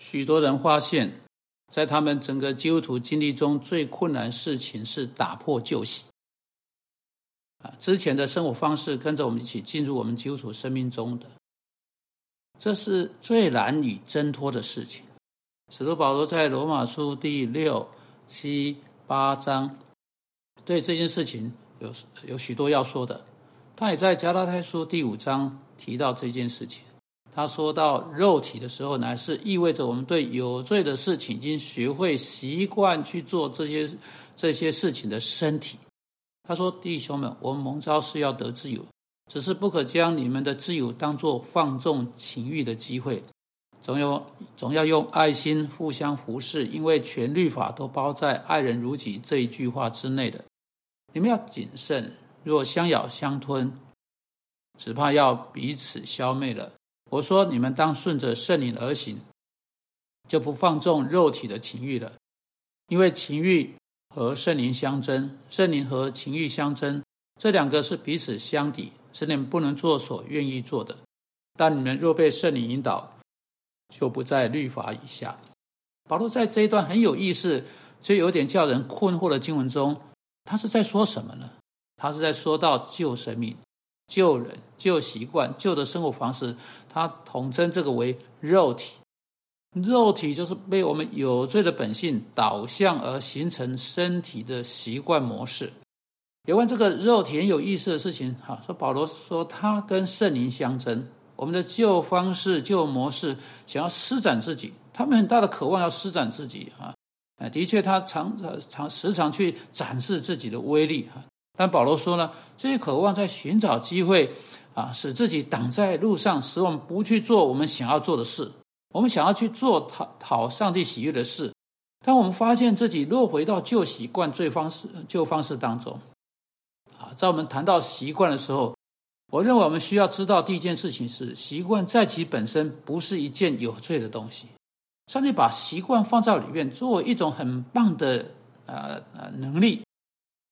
许多人发现，在他们整个基督徒经历中最困难事情是打破旧习。啊，之前的生活方式跟着我们一起进入我们基督徒生命中的，这是最难以挣脱的事情。使徒保罗在罗马书第六、七、八章对这件事情有有许多要说的。他也在加拉太书第五章提到这件事情。他说到肉体的时候呢，是意味着我们对有罪的事情已经学会习惯去做这些这些事情的身体。他说：“弟兄们，我们蒙召是要得自由，只是不可将你们的自由当作放纵情欲的机会，总有总要用爱心互相服侍，因为全律法都包在‘爱人如己’这一句话之内的。你们要谨慎，若相咬相吞，只怕要彼此消灭了。我说，你们当顺着圣灵而行，就不放纵肉体的情欲了，因为情欲。”和圣灵相争，圣灵和情欲相争，这两个是彼此相抵，是你们不能做所愿意做的。但你们若被圣灵引导，就不在律法以下。保罗在这一段很有意思，却有点叫人困惑的经文中，他是在说什么呢？他是在说到救神命、旧人、旧习惯、旧的生活方式，他统称这个为肉体。肉体就是被我们有罪的本性导向而形成身体的习惯模式。有关这个肉体很有意思的事情，哈，说保罗说他跟圣灵相争，我们的旧方式、旧模式想要施展自己，他们很大的渴望要施展自己，啊，的确他常常常时常去展示自己的威力，哈。但保罗说呢，这些渴望在寻找机会，啊，使自己挡在路上，使我们不去做我们想要做的事。我们想要去做讨讨上帝喜悦的事，当我们发现自己落回到旧习惯、旧方式、旧方式当中，啊，在我们谈到习惯的时候，我认为我们需要知道第一件事情是：习惯在其本身不是一件有罪的东西。上帝把习惯放在里面，作为一种很棒的呃呃能力，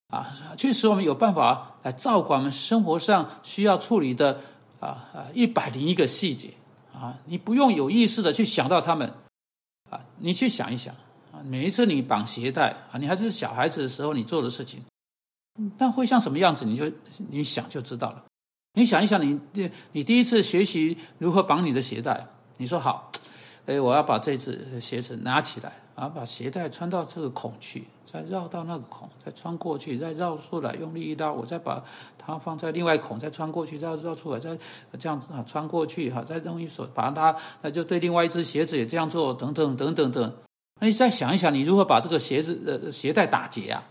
啊，确实我们有办法来照管我们生活上需要处理的啊啊一百零一个细节。啊，你不用有意识的去想到他们，啊，你去想一想，啊，每一次你绑鞋带啊，你还是小孩子的时候你做的事情，但会像什么样子，你就你想就知道了。你想一想，你你你第一次学习如何绑你的鞋带，你说好，哎，我要把这只鞋子拿起来。然后，把鞋带穿到这个孔去，再绕到那个孔，再穿过去，再绕出来，用力一拉，我再把它放在另外孔，再穿过去，再绕出来，再这样子啊，穿过去哈，再用一手把它，那就对另外一只鞋子也这样做，等等等等等。那你再想一想，你如何把这个鞋子呃鞋带打结啊？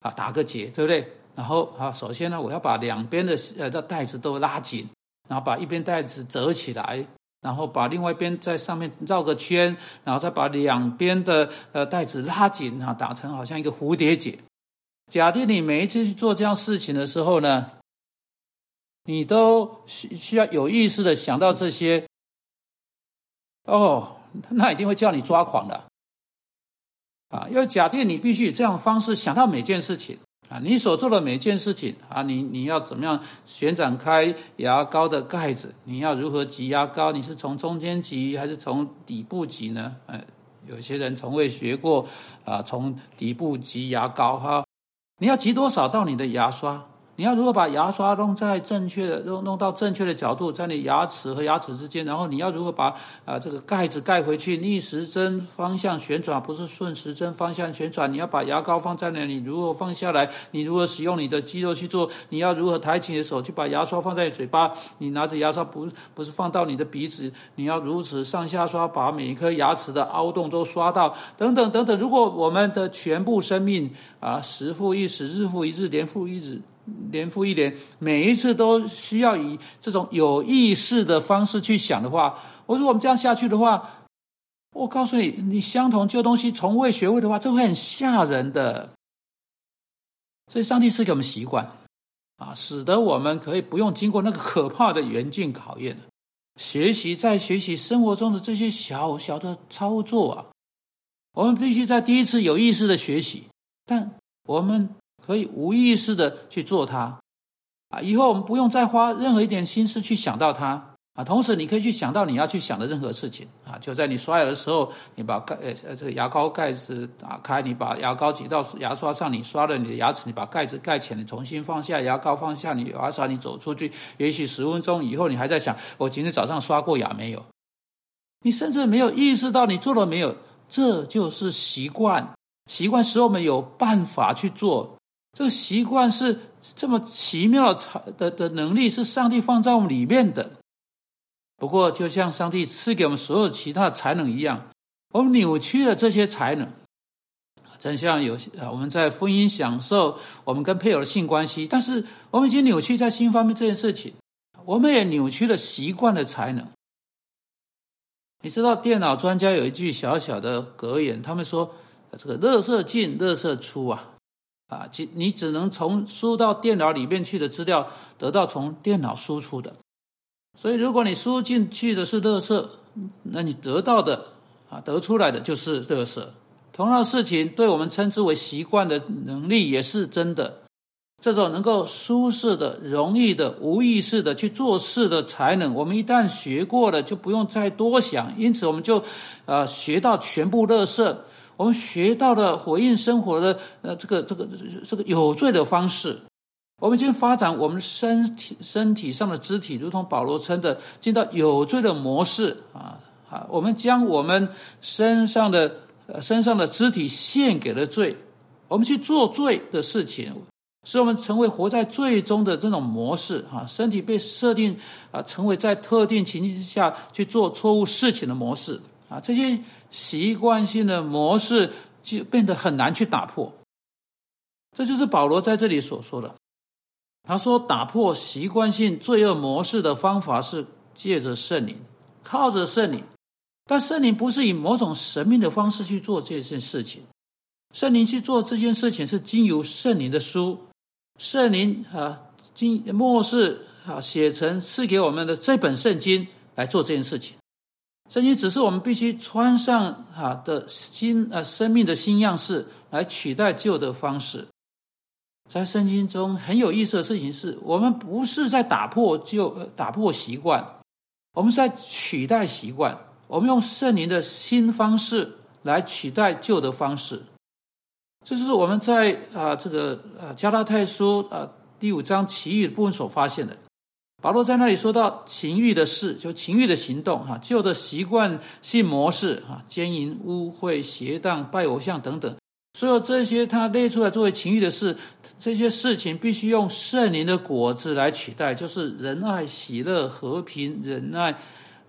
啊，打个结，对不对？然后啊，首先呢，我要把两边的呃的带子都拉紧，然后把一边带子折起来。然后把另外一边在上面绕个圈，然后再把两边的呃带子拉紧啊，打成好像一个蝴蝶结。假定你每一次去做这样事情的时候呢，你都需需要有意识的想到这些，哦，那一定会叫你抓狂的啊！要假定你必须以这样的方式想到每件事情。啊，你所做的每件事情啊，你你要怎么样旋转开牙膏的盖子？你要如何挤牙膏？你是从中间挤还是从底部挤呢？呃，有些人从未学过啊，从底部挤牙膏哈，你要挤多少到你的牙刷？你要如何把牙刷弄在正确的弄弄到正确的角度，在你牙齿和牙齿之间？然后你要如何把啊这个盖子盖回去？逆时针方向旋转，不是顺时针方向旋转。你要把牙膏放在那里，如何放下来？你如何使用你的肌肉去做？你要如何抬起你的手去把牙刷放在嘴巴？你拿着牙刷不不是放到你的鼻子？你要如此上下刷，把每一颗牙齿的凹洞都刷到，等等等等。如果我们的全部生命啊，时复一时，日复一日，年复一日。年复一年，每一次都需要以这种有意识的方式去想的话，我如果我们这样下去的话，我告诉你，你相同旧东西从未学会的话，这会很吓人的。所以，上帝赐给我们习惯啊，使得我们可以不用经过那个可怕的严峻考验，学习在学习生活中的这些小小的操作啊，我们必须在第一次有意识的学习，但我们。可以无意识的去做它，啊，以后我们不用再花任何一点心思去想到它，啊，同时你可以去想到你要去想的任何事情啊，就在你刷牙的时候，你把盖呃呃这个牙膏盖子打开，你把牙膏挤到牙刷上，你刷了你的牙齿，你把盖子盖起来，你重新放下牙膏，放下你牙刷，你走出去，也许十分钟以后，你还在想我今天早上刷过牙没有？你甚至没有意识到你做了没有，这就是习惯，习惯使我们有办法去做。这个习惯是这么奇妙的才的的能力，是上帝放在我们里面的。不过，就像上帝赐给我们所有其他的才能一样，我们扭曲了这些才能。真像有些啊，我们在婚姻享受我们跟配偶的性关系，但是我们已经扭曲在性方面这件事情，我们也扭曲了习惯的才能。你知道，电脑专家有一句小小的格言，他们说：“这个乐色进，乐色出啊，啊，其你只能从输到电脑里面去的资料，得到从电脑输出的。”所以，如果你输进去的是垃圾，那你得到的啊，得出来的就是垃圾。同样的事情，对我们称之为习惯的能力也是真的。这种能够舒适的、容易的、无意识的去做事的才能，我们一旦学过了，就不用再多想。因此，我们就呃学到全部垃圾，我们学到了回应生活的呃这个这个这个有罪的方式。我们已经发展我们身体身体上的肢体，如同保罗称的，进到有罪的模式啊啊！我们将我们身上的身上的肢体献给了罪，我们去做罪的事情，使我们成为活在罪中的这种模式啊！身体被设定啊，成为在特定情境之下去做错误事情的模式啊！这些习惯性的模式就变得很难去打破。这就是保罗在这里所说的。他说：“打破习惯性罪恶模式的方法是借着圣灵，靠着圣灵。但圣灵不是以某种神秘的方式去做这件事情。圣灵去做这件事情是经由圣灵的书，圣灵啊，经末世啊写成赐给我们的这本圣经来做这件事情。圣经只是我们必须穿上啊的新啊生命的新样式来取代旧的方式。”在圣经中很有意思的事情是，我们不是在打破旧、打破习惯，我们是在取代习惯。我们用圣灵的新方式来取代旧的方式。这是我们在啊这个呃加拉太书啊第五章其余部分所发现的。保罗在那里说到情欲的事，就情欲的行动哈，旧的习惯性模式哈，奸淫、污秽、邪荡、拜偶像等等。所有这些他列出来作为情欲的事，这些事情必须用圣灵的果子来取代，就是仁爱、喜乐、和平、忍耐，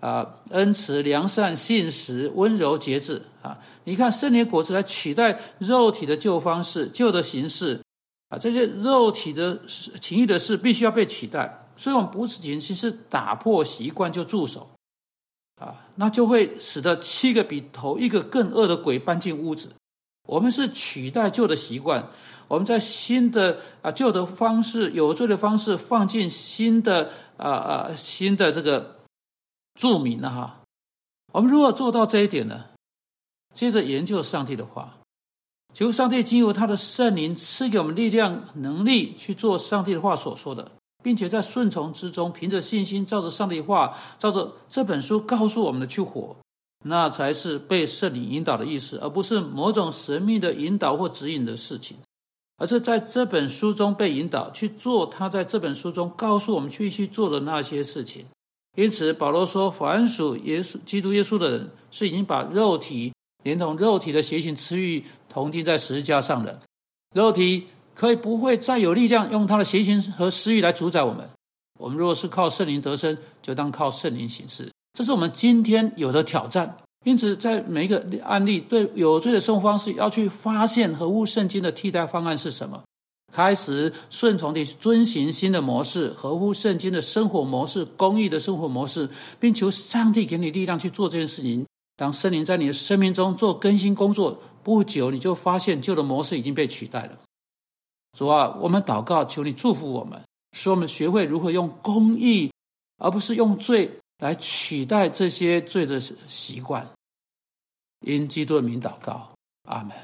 啊，恩慈、良善、信实、温柔、节制啊！你看圣灵果子来取代肉体的旧方式、旧的形式啊！这些肉体的情欲的事必须要被取代，所以我们不仅仅是打破习惯就住手啊，那就会使得七个比头一个更恶的鬼搬进屋子。我们是取代旧的习惯，我们在新的啊旧的方式、有罪的方式放进新的啊啊新的这个著名了哈。我们如何做到这一点呢？接着研究上帝的话，求上帝经由他的圣灵赐给我们力量、能力去做上帝的话所说的，并且在顺从之中，凭着信心，照着上帝话，照着这本书告诉我们的去活。那才是被圣灵引导的意思，而不是某种神秘的引导或指引的事情，而是在这本书中被引导去做他在这本书中告诉我们去去做的那些事情。因此，保罗说：“凡属耶稣、基督耶稣的人，是已经把肉体连同肉体的邪情私欲同钉在十字架上的。肉体可以不会再有力量用他的邪情和私欲来主宰我们。我们若是靠圣灵得生，就当靠圣灵行事。”这是我们今天有的挑战，因此在每一个案例对有罪的生活方式，要去发现合乎圣经的替代方案是什么，开始顺从地遵循新的模式，合乎圣经的生活模式、公益的生活模式，并求上帝给你力量去做这件事情。当圣灵在你的生命中做更新工作，不久你就发现旧的模式已经被取代了。主啊，我们祷告，求你祝福我们，使我们学会如何用公义，而不是用罪。来取代这些罪的习惯，因基督的名祷告，阿门。